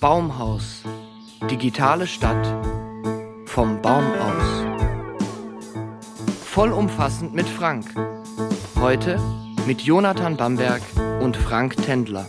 Baumhaus. Digitale Stadt. Vom Baum aus. Vollumfassend mit Frank. Heute mit Jonathan Bamberg und Frank Tendler.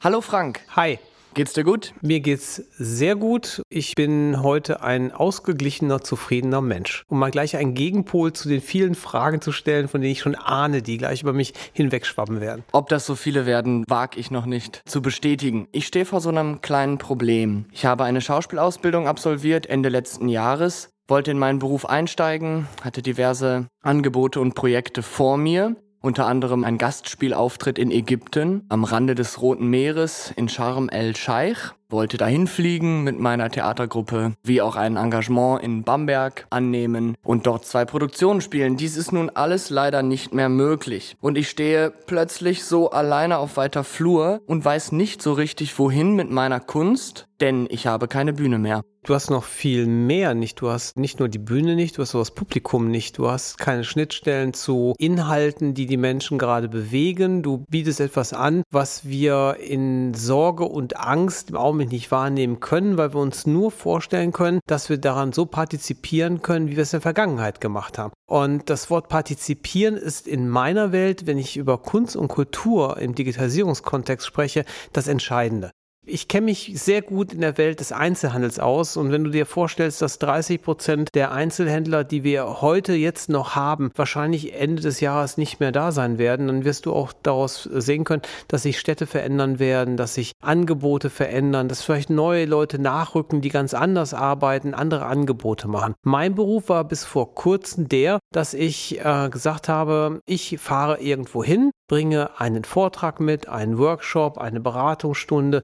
Hallo Frank. Hi. Geht's dir gut? Mir geht's sehr gut. Ich bin heute ein ausgeglichener, zufriedener Mensch. Um mal gleich einen Gegenpol zu den vielen Fragen zu stellen, von denen ich schon ahne, die gleich über mich hinwegschwappen werden. Ob das so viele werden, wage ich noch nicht zu bestätigen. Ich stehe vor so einem kleinen Problem. Ich habe eine Schauspielausbildung absolviert Ende letzten Jahres, wollte in meinen Beruf einsteigen, hatte diverse Angebote und Projekte vor mir unter anderem ein Gastspielauftritt in Ägypten am Rande des Roten Meeres in Sharm el-Scheich wollte dahin fliegen mit meiner Theatergruppe, wie auch ein Engagement in Bamberg annehmen und dort zwei Produktionen spielen. Dies ist nun alles leider nicht mehr möglich. Und ich stehe plötzlich so alleine auf weiter Flur und weiß nicht so richtig, wohin mit meiner Kunst, denn ich habe keine Bühne mehr. Du hast noch viel mehr nicht. Du hast nicht nur die Bühne nicht, du hast auch das Publikum nicht. Du hast keine Schnittstellen zu Inhalten, die die Menschen gerade bewegen. Du bietest etwas an, was wir in Sorge und Angst im Augenblick Moment nicht wahrnehmen können, weil wir uns nur vorstellen können, dass wir daran so partizipieren können, wie wir es in der Vergangenheit gemacht haben. Und das Wort partizipieren ist in meiner Welt, wenn ich über Kunst und Kultur im Digitalisierungskontext spreche, das Entscheidende ich kenne mich sehr gut in der Welt des Einzelhandels aus und wenn du dir vorstellst, dass 30 Prozent der Einzelhändler, die wir heute jetzt noch haben, wahrscheinlich Ende des Jahres nicht mehr da sein werden, dann wirst du auch daraus sehen können, dass sich Städte verändern werden, dass sich Angebote verändern, dass vielleicht neue Leute nachrücken, die ganz anders arbeiten, andere Angebote machen. Mein Beruf war bis vor kurzem der, dass ich äh, gesagt habe, ich fahre irgendwo hin, bringe einen Vortrag mit, einen Workshop, eine Beratungsstunde,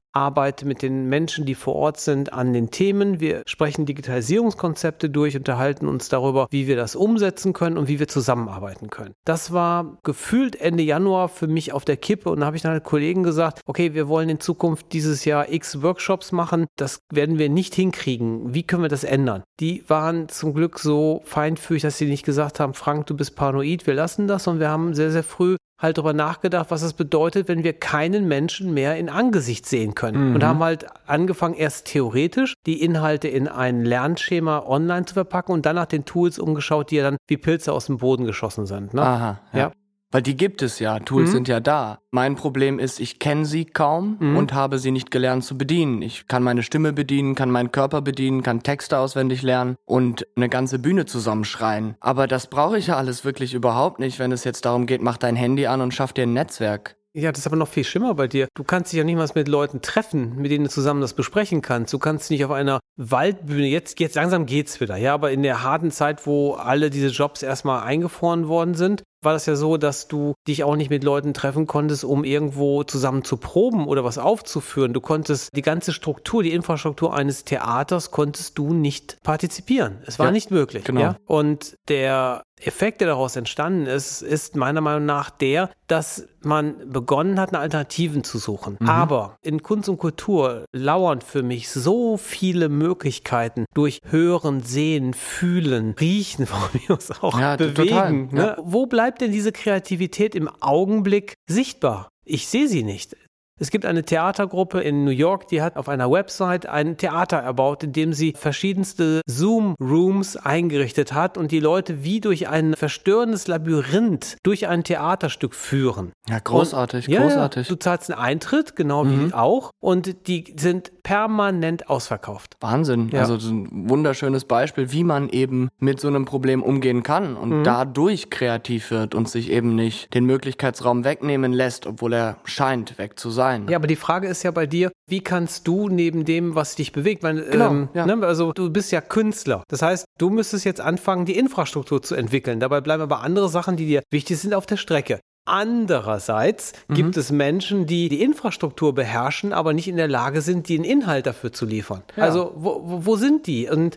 mit den Menschen, die vor Ort sind, an den Themen. Wir sprechen Digitalisierungskonzepte durch, unterhalten uns darüber, wie wir das umsetzen können und wie wir zusammenarbeiten können. Das war gefühlt Ende Januar für mich auf der Kippe und da habe ich dann halt Kollegen gesagt, okay, wir wollen in Zukunft dieses Jahr x Workshops machen. Das werden wir nicht hinkriegen. Wie können wir das ändern? Die waren zum Glück so feinfühlig, dass sie nicht gesagt haben, Frank, du bist paranoid, wir lassen das und wir haben sehr, sehr früh halt darüber nachgedacht, was es bedeutet, wenn wir keinen Menschen mehr in Angesicht sehen können. Mhm. Und haben halt angefangen, erst theoretisch die Inhalte in ein Lernschema online zu verpacken und dann nach den Tools umgeschaut, die ja dann wie Pilze aus dem Boden geschossen sind. Ne? Aha. ja. ja. Weil die gibt es ja, Tools mhm. sind ja da. Mein Problem ist, ich kenne sie kaum mhm. und habe sie nicht gelernt zu bedienen. Ich kann meine Stimme bedienen, kann meinen Körper bedienen, kann Texte auswendig lernen und eine ganze Bühne zusammenschreien. Aber das brauche ich ja alles wirklich überhaupt nicht, wenn es jetzt darum geht, mach dein Handy an und schaff dir ein Netzwerk. Ja, das ist aber noch viel schlimmer bei dir. Du kannst dich ja nicht mal mit Leuten treffen, mit denen du zusammen das besprechen kannst. Du kannst nicht auf einer Waldbühne, jetzt, jetzt langsam geht's wieder, ja, aber in der harten Zeit, wo alle diese Jobs erstmal eingefroren worden sind, war das ja so, dass du dich auch nicht mit Leuten treffen konntest, um irgendwo zusammen zu proben oder was aufzuführen. Du konntest die ganze Struktur, die Infrastruktur eines Theaters konntest du nicht partizipieren. Es war ja, nicht möglich. Genau. Ja? Und der Effekt, der daraus entstanden ist, ist meiner Meinung nach der, dass man begonnen hat, eine Alternativen zu suchen. Mhm. Aber in Kunst und Kultur lauern für mich so viele Möglichkeiten durch Hören, Sehen, Fühlen, Riechen, von mir aus auch ja, bewegen. Ne? Ja. Wo bleibt denn diese Kreativität im Augenblick sichtbar? Ich sehe sie nicht. Es gibt eine Theatergruppe in New York, die hat auf einer Website ein Theater erbaut, in dem sie verschiedenste Zoom-Rooms eingerichtet hat und die Leute wie durch ein verstörendes Labyrinth durch ein Theaterstück führen. Ja, großartig, und, großartig. Ja, du zahlst einen Eintritt, genau mhm. wie auch, und die sind permanent ausverkauft. Wahnsinn. Ja. Also ein wunderschönes Beispiel, wie man eben mit so einem Problem umgehen kann und mhm. dadurch kreativ wird und sich eben nicht den Möglichkeitsraum wegnehmen lässt, obwohl er scheint weg zu sein sein. Ja, aber die Frage ist ja bei dir, wie kannst du neben dem, was dich bewegt, weil, genau, ähm, ja. ne, also du bist ja Künstler. Das heißt, du müsstest jetzt anfangen, die Infrastruktur zu entwickeln. Dabei bleiben aber andere Sachen, die dir wichtig sind, auf der Strecke. Andererseits mhm. gibt es Menschen, die die Infrastruktur beherrschen, aber nicht in der Lage sind, den Inhalt dafür zu liefern. Ja. Also wo, wo, sind die? Und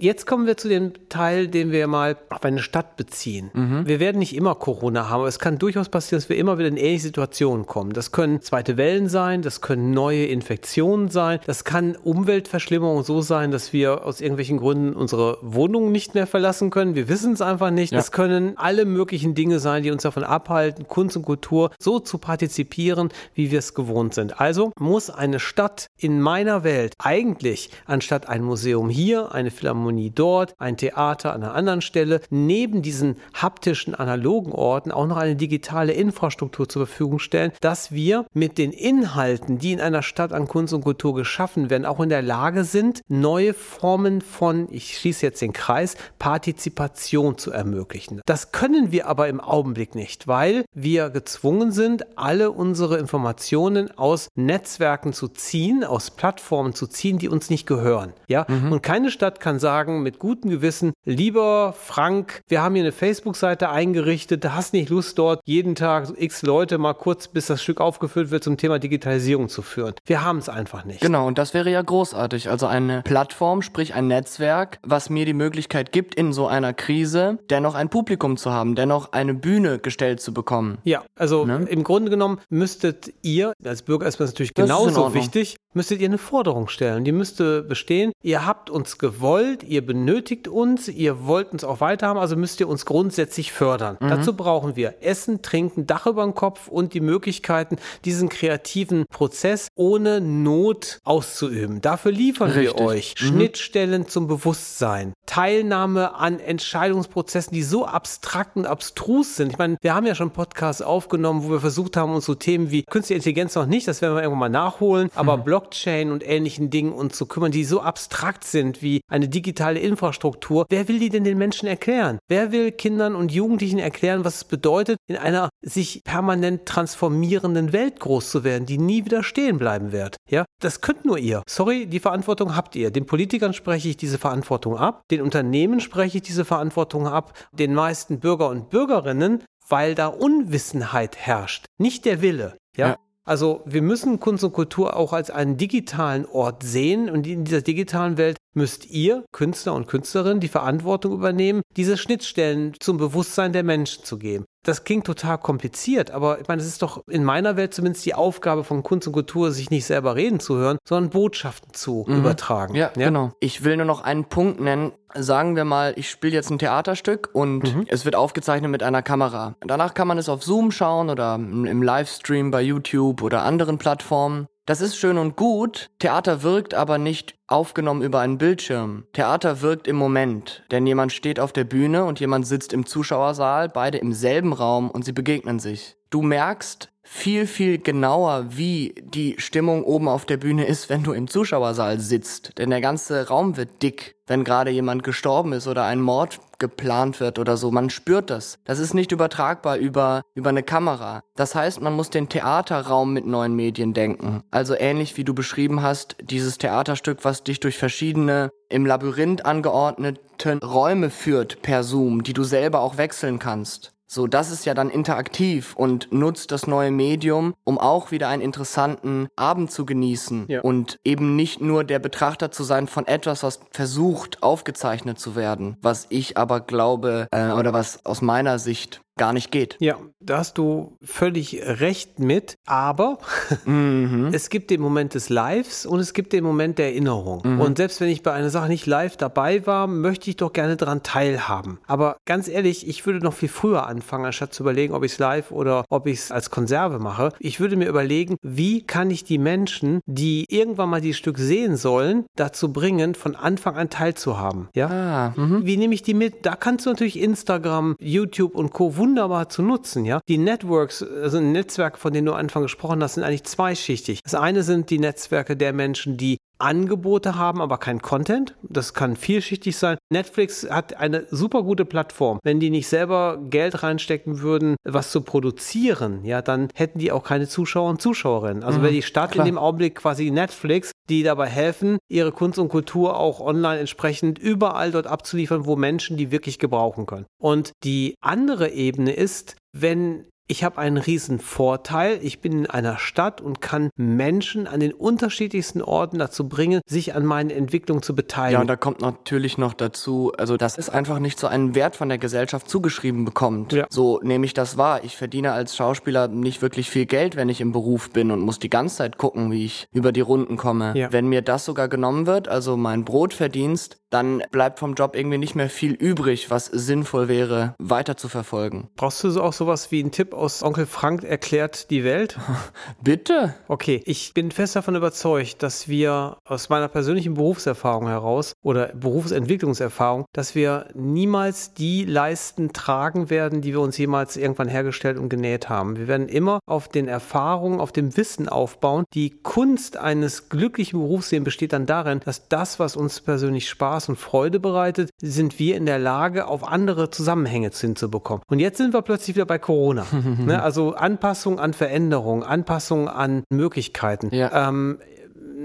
Jetzt kommen wir zu dem Teil, den wir mal auf eine Stadt beziehen. Mhm. Wir werden nicht immer Corona haben, aber es kann durchaus passieren, dass wir immer wieder in ähnliche Situationen kommen. Das können zweite Wellen sein, das können neue Infektionen sein, das kann Umweltverschlimmerung so sein, dass wir aus irgendwelchen Gründen unsere Wohnungen nicht mehr verlassen können. Wir wissen es einfach nicht. Es können alle möglichen Dinge sein, die uns davon abhalten, Kunst und Kultur so zu partizipieren, wie wir es gewohnt sind. Also muss eine Stadt in meiner Welt eigentlich anstatt ein Museum hier, eine Philharmonie Philharmonie dort, ein Theater an einer anderen Stelle, neben diesen haptischen analogen Orten auch noch eine digitale Infrastruktur zur Verfügung stellen, dass wir mit den Inhalten, die in einer Stadt an Kunst und Kultur geschaffen werden, auch in der Lage sind, neue Formen von, ich schließe jetzt den Kreis, Partizipation zu ermöglichen. Das können wir aber im Augenblick nicht, weil wir gezwungen sind, alle unsere Informationen aus Netzwerken zu ziehen, aus Plattformen zu ziehen, die uns nicht gehören. Ja, mhm. und keine Stadt kann sagen, sagen mit gutem Gewissen, lieber Frank, wir haben hier eine Facebook-Seite eingerichtet, du hast nicht Lust dort jeden Tag x Leute mal kurz, bis das Stück aufgeführt wird, zum Thema Digitalisierung zu führen. Wir haben es einfach nicht. Genau, und das wäre ja großartig. Also eine Plattform, sprich ein Netzwerk, was mir die Möglichkeit gibt, in so einer Krise dennoch ein Publikum zu haben, dennoch eine Bühne gestellt zu bekommen. Ja, also ne? im Grunde genommen müsstet ihr, als Bürger ist das natürlich genauso wichtig, müsstet ihr eine Forderung stellen. Die müsste bestehen, ihr habt uns gewollt, ihr benötigt uns, ihr wollt uns auch weiterhaben, also müsst ihr uns grundsätzlich fördern. Mhm. Dazu brauchen wir Essen, Trinken, Dach über dem Kopf und die Möglichkeiten, diesen kreativen Prozess ohne Not auszuüben. Dafür liefern Richtig. wir euch mhm. Schnittstellen zum Bewusstsein, Teilnahme an Entscheidungsprozessen, die so abstrakt und abstrus sind. Ich meine, wir haben ja schon Podcasts aufgenommen, wo wir versucht haben, uns so Themen wie künstliche Intelligenz noch nicht, das werden wir irgendwann mal nachholen, aber mhm. Blockchain und ähnlichen Dingen uns zu kümmern, die so abstrakt sind wie eine digitale Infrastruktur. Wer will die denn den Menschen erklären? Wer will Kindern und Jugendlichen erklären, was es bedeutet, in einer sich permanent transformierenden Welt groß zu werden, die nie wieder stehen bleiben wird? Ja, das könnt nur ihr. Sorry, die Verantwortung habt ihr. Den Politikern spreche ich diese Verantwortung ab, den Unternehmen spreche ich diese Verantwortung ab, den meisten Bürger und Bürgerinnen, weil da Unwissenheit herrscht, nicht der Wille. ja. ja. Also wir müssen Kunst und Kultur auch als einen digitalen Ort sehen und in dieser digitalen Welt müsst ihr, Künstler und Künstlerinnen, die Verantwortung übernehmen, diese Schnittstellen zum Bewusstsein der Menschen zu geben. Das klingt total kompliziert, aber ich meine, es ist doch in meiner Welt zumindest die Aufgabe von Kunst und Kultur, sich nicht selber reden zu hören, sondern Botschaften zu mhm. übertragen. Ja, ja, genau. Ich will nur noch einen Punkt nennen. Sagen wir mal, ich spiele jetzt ein Theaterstück und mhm. es wird aufgezeichnet mit einer Kamera. Danach kann man es auf Zoom schauen oder im Livestream bei YouTube oder anderen Plattformen. Das ist schön und gut, Theater wirkt aber nicht aufgenommen über einen Bildschirm. Theater wirkt im Moment, denn jemand steht auf der Bühne und jemand sitzt im Zuschauersaal, beide im selben Raum und sie begegnen sich. Du merkst, viel, viel genauer, wie die Stimmung oben auf der Bühne ist, wenn du im Zuschauersaal sitzt. Denn der ganze Raum wird dick, wenn gerade jemand gestorben ist oder ein Mord geplant wird oder so. Man spürt das. Das ist nicht übertragbar über, über eine Kamera. Das heißt, man muss den Theaterraum mit neuen Medien denken. Also ähnlich wie du beschrieben hast, dieses Theaterstück, was dich durch verschiedene im Labyrinth angeordneten Räume führt per Zoom, die du selber auch wechseln kannst. So, das ist ja dann interaktiv und nutzt das neue Medium, um auch wieder einen interessanten Abend zu genießen ja. und eben nicht nur der Betrachter zu sein von etwas, was versucht aufgezeichnet zu werden, was ich aber glaube äh, oder was aus meiner Sicht gar nicht geht. Ja, da hast du völlig recht mit, aber mhm. es gibt den Moment des Lives und es gibt den Moment der Erinnerung. Mhm. Und selbst wenn ich bei einer Sache nicht live dabei war, möchte ich doch gerne daran teilhaben. Aber ganz ehrlich, ich würde noch viel früher anfangen, anstatt zu überlegen, ob ich es live oder ob ich es als Konserve mache. Ich würde mir überlegen, wie kann ich die Menschen, die irgendwann mal dieses Stück sehen sollen, dazu bringen, von Anfang an teilzuhaben. Ja? Ah, mhm. wie nehme ich die mit? Da kannst du natürlich Instagram, YouTube und Co wunderbar zu nutzen, ja. Die Networks, also Netzwerke, von denen du am Anfang gesprochen hast, sind eigentlich zweischichtig. Das eine sind die Netzwerke der Menschen, die Angebote haben, aber kein Content. Das kann vielschichtig sein. Netflix hat eine super gute Plattform. Wenn die nicht selber Geld reinstecken würden, was zu produzieren, ja, dann hätten die auch keine Zuschauer und Zuschauerinnen. Also mhm, wäre die Stadt klar. in dem Augenblick quasi Netflix, die dabei helfen, ihre Kunst und Kultur auch online entsprechend überall dort abzuliefern, wo Menschen die wirklich gebrauchen können. Und die andere Ebene ist, wenn ich habe einen riesen Vorteil. Ich bin in einer Stadt und kann Menschen an den unterschiedlichsten Orten dazu bringen, sich an meinen Entwicklungen zu beteiligen. Ja, und da kommt natürlich noch dazu, also das ist einfach nicht so einen Wert von der Gesellschaft zugeschrieben bekommt. Ja. So nehme ich das wahr. Ich verdiene als Schauspieler nicht wirklich viel Geld, wenn ich im Beruf bin und muss die ganze Zeit gucken, wie ich über die Runden komme. Ja. Wenn mir das sogar genommen wird, also mein Brotverdienst, dann bleibt vom Job irgendwie nicht mehr viel übrig, was sinnvoll wäre, weiter zu verfolgen. Brauchst du so auch sowas wie einen Tipp aus Onkel Frank erklärt die Welt? Bitte? Okay, ich bin fest davon überzeugt, dass wir aus meiner persönlichen Berufserfahrung heraus oder Berufsentwicklungserfahrung, dass wir niemals die Leisten tragen werden, die wir uns jemals irgendwann hergestellt und genäht haben. Wir werden immer auf den Erfahrungen, auf dem Wissen aufbauen. Die Kunst eines glücklichen Berufslebens besteht dann darin, dass das, was uns persönlich Spaß Spaß und Freude bereitet, sind wir in der Lage, auf andere Zusammenhänge hinzubekommen. Und jetzt sind wir plötzlich wieder bei Corona. ne? Also Anpassung an Veränderung, Anpassung an Möglichkeiten. Ja. Ähm,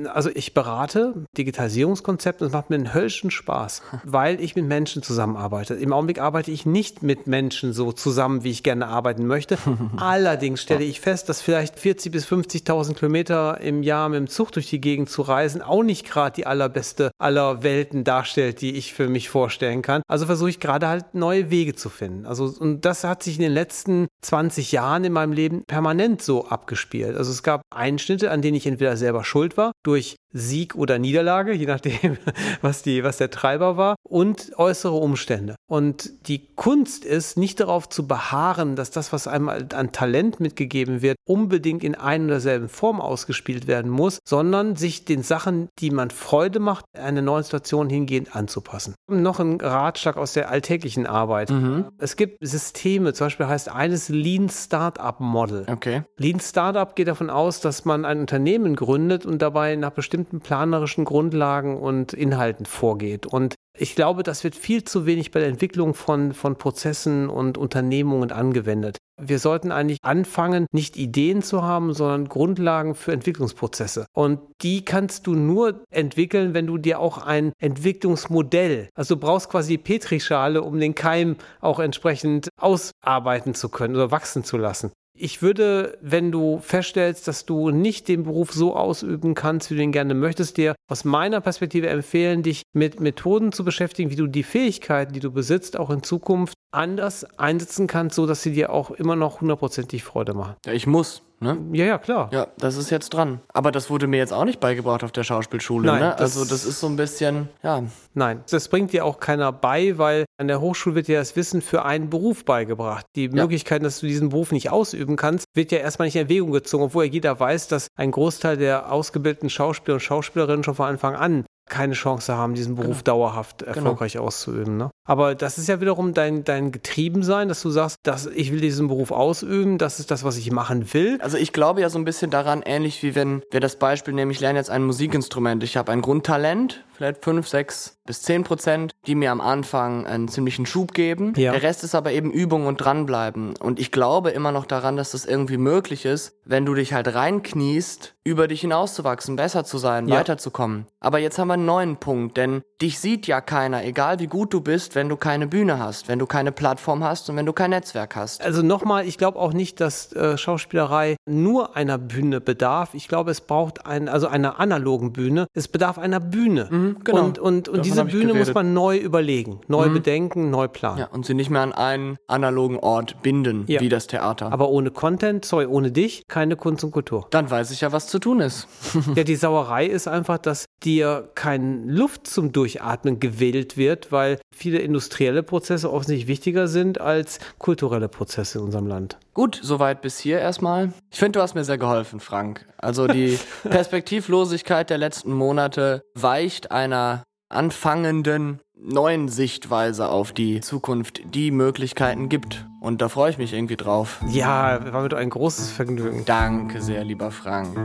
also ich berate Digitalisierungskonzepte und es macht mir einen höllischen Spaß, weil ich mit Menschen zusammenarbeite. Im Augenblick arbeite ich nicht mit Menschen so zusammen, wie ich gerne arbeiten möchte. Allerdings stelle ich fest, dass vielleicht 40.000 bis 50.000 Kilometer im Jahr mit dem Zug durch die Gegend zu reisen auch nicht gerade die allerbeste aller Welten darstellt, die ich für mich vorstellen kann. Also versuche ich gerade halt neue Wege zu finden. Also und das hat sich in den letzten 20 Jahren in meinem Leben permanent so abgespielt. Also es gab Einschnitte, an denen ich entweder selber schuld war, durch Sieg oder Niederlage, je nachdem, was, die, was der Treiber war, und äußere Umstände. Und die Kunst ist, nicht darauf zu beharren, dass das, was einem an Talent mitgegeben wird, unbedingt in ein oder derselben Form ausgespielt werden muss, sondern sich den Sachen, die man Freude macht, einer neuen Situation hingehend anzupassen. Noch ein Ratschlag aus der alltäglichen Arbeit. Mhm. Es gibt Systeme, zum Beispiel heißt eines Lean Startup Model. Okay. Lean Startup geht davon aus, dass man ein Unternehmen gründet und dabei nach bestimmten planerischen Grundlagen und Inhalten vorgeht. Und ich glaube, das wird viel zu wenig bei der Entwicklung von, von Prozessen und Unternehmungen angewendet. Wir sollten eigentlich anfangen, nicht Ideen zu haben, sondern Grundlagen für Entwicklungsprozesse. Und die kannst du nur entwickeln, wenn du dir auch ein Entwicklungsmodell, also du brauchst quasi die Petrischale, um den Keim auch entsprechend ausarbeiten zu können oder wachsen zu lassen. Ich würde, wenn du feststellst, dass du nicht den Beruf so ausüben kannst, wie du ihn gerne möchtest, dir aus meiner Perspektive empfehlen, dich mit Methoden zu beschäftigen, wie du die Fähigkeiten, die du besitzt, auch in Zukunft anders einsetzen kannst, so dass sie dir auch immer noch hundertprozentig Freude machen. Ja, ich muss. Ne? Ja, ja, klar. Ja, das ist jetzt dran. Aber das wurde mir jetzt auch nicht beigebracht auf der Schauspielschule. Nein, ne? Also das ist so ein bisschen, ja. Nein, das bringt dir auch keiner bei, weil an der Hochschule wird dir das Wissen für einen Beruf beigebracht. Die ja. Möglichkeit, dass du diesen Beruf nicht ausüben kannst, wird ja erstmal nicht in Erwägung gezogen, obwohl ja jeder weiß, dass ein Großteil der ausgebildeten Schauspieler und Schauspielerinnen schon von Anfang an keine Chance haben, diesen Beruf genau. dauerhaft genau. erfolgreich genau. auszuüben. Ne? Aber das ist ja wiederum dein, dein Getriebensein, dass du sagst, dass ich will diesen Beruf ausüben, das ist das, was ich machen will. Also ich glaube ja so ein bisschen daran, ähnlich wie wenn wir das Beispiel nehmen, ich lerne jetzt ein Musikinstrument. Ich habe ein Grundtalent, vielleicht fünf, sechs bis zehn Prozent, die mir am Anfang einen ziemlichen Schub geben. Ja. Der Rest ist aber eben Übung und dranbleiben. Und ich glaube immer noch daran, dass das irgendwie möglich ist, wenn du dich halt reinkniest, über dich hinauszuwachsen, besser zu sein, ja. weiterzukommen. Aber jetzt haben wir einen neuen Punkt, denn dich sieht ja keiner, egal wie gut du bist, wenn du keine Bühne hast, wenn du keine Plattform hast und wenn du kein Netzwerk hast. Also nochmal, ich glaube auch nicht, dass äh, Schauspielerei nur einer Bühne bedarf. Ich glaube, es braucht ein, also einer analogen Bühne. Es bedarf einer Bühne. Mhm, genau. Und, und, und diese Bühne muss man neu überlegen, neu mhm. bedenken, neu planen. Ja, und sie nicht mehr an einen analogen Ort binden, ja. wie das Theater. Aber ohne Content, sorry, ohne dich, keine Kunst und Kultur. Dann weiß ich ja, was zu tun ist. ja, die Sauerei ist einfach, dass dir keine Luft zum Durchatmen gewählt wird, weil viele industrielle Prozesse offensichtlich wichtiger sind als kulturelle Prozesse in unserem Land. Gut, soweit bis hier erstmal. Ich finde, du hast mir sehr geholfen, Frank. Also die Perspektivlosigkeit der letzten Monate weicht einer anfangenden neuen Sichtweise auf die Zukunft, die Möglichkeiten gibt. Und da freue ich mich irgendwie drauf. Ja, war mir ein großes Vergnügen. Danke sehr, lieber Frank.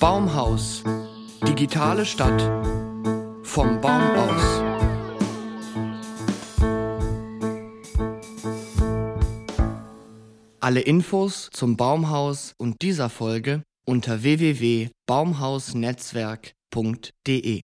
Baumhaus. Digitale Stadt. Vom Baum aus. Alle Infos zum Baumhaus und dieser Folge unter www.baumhausnetzwerk.de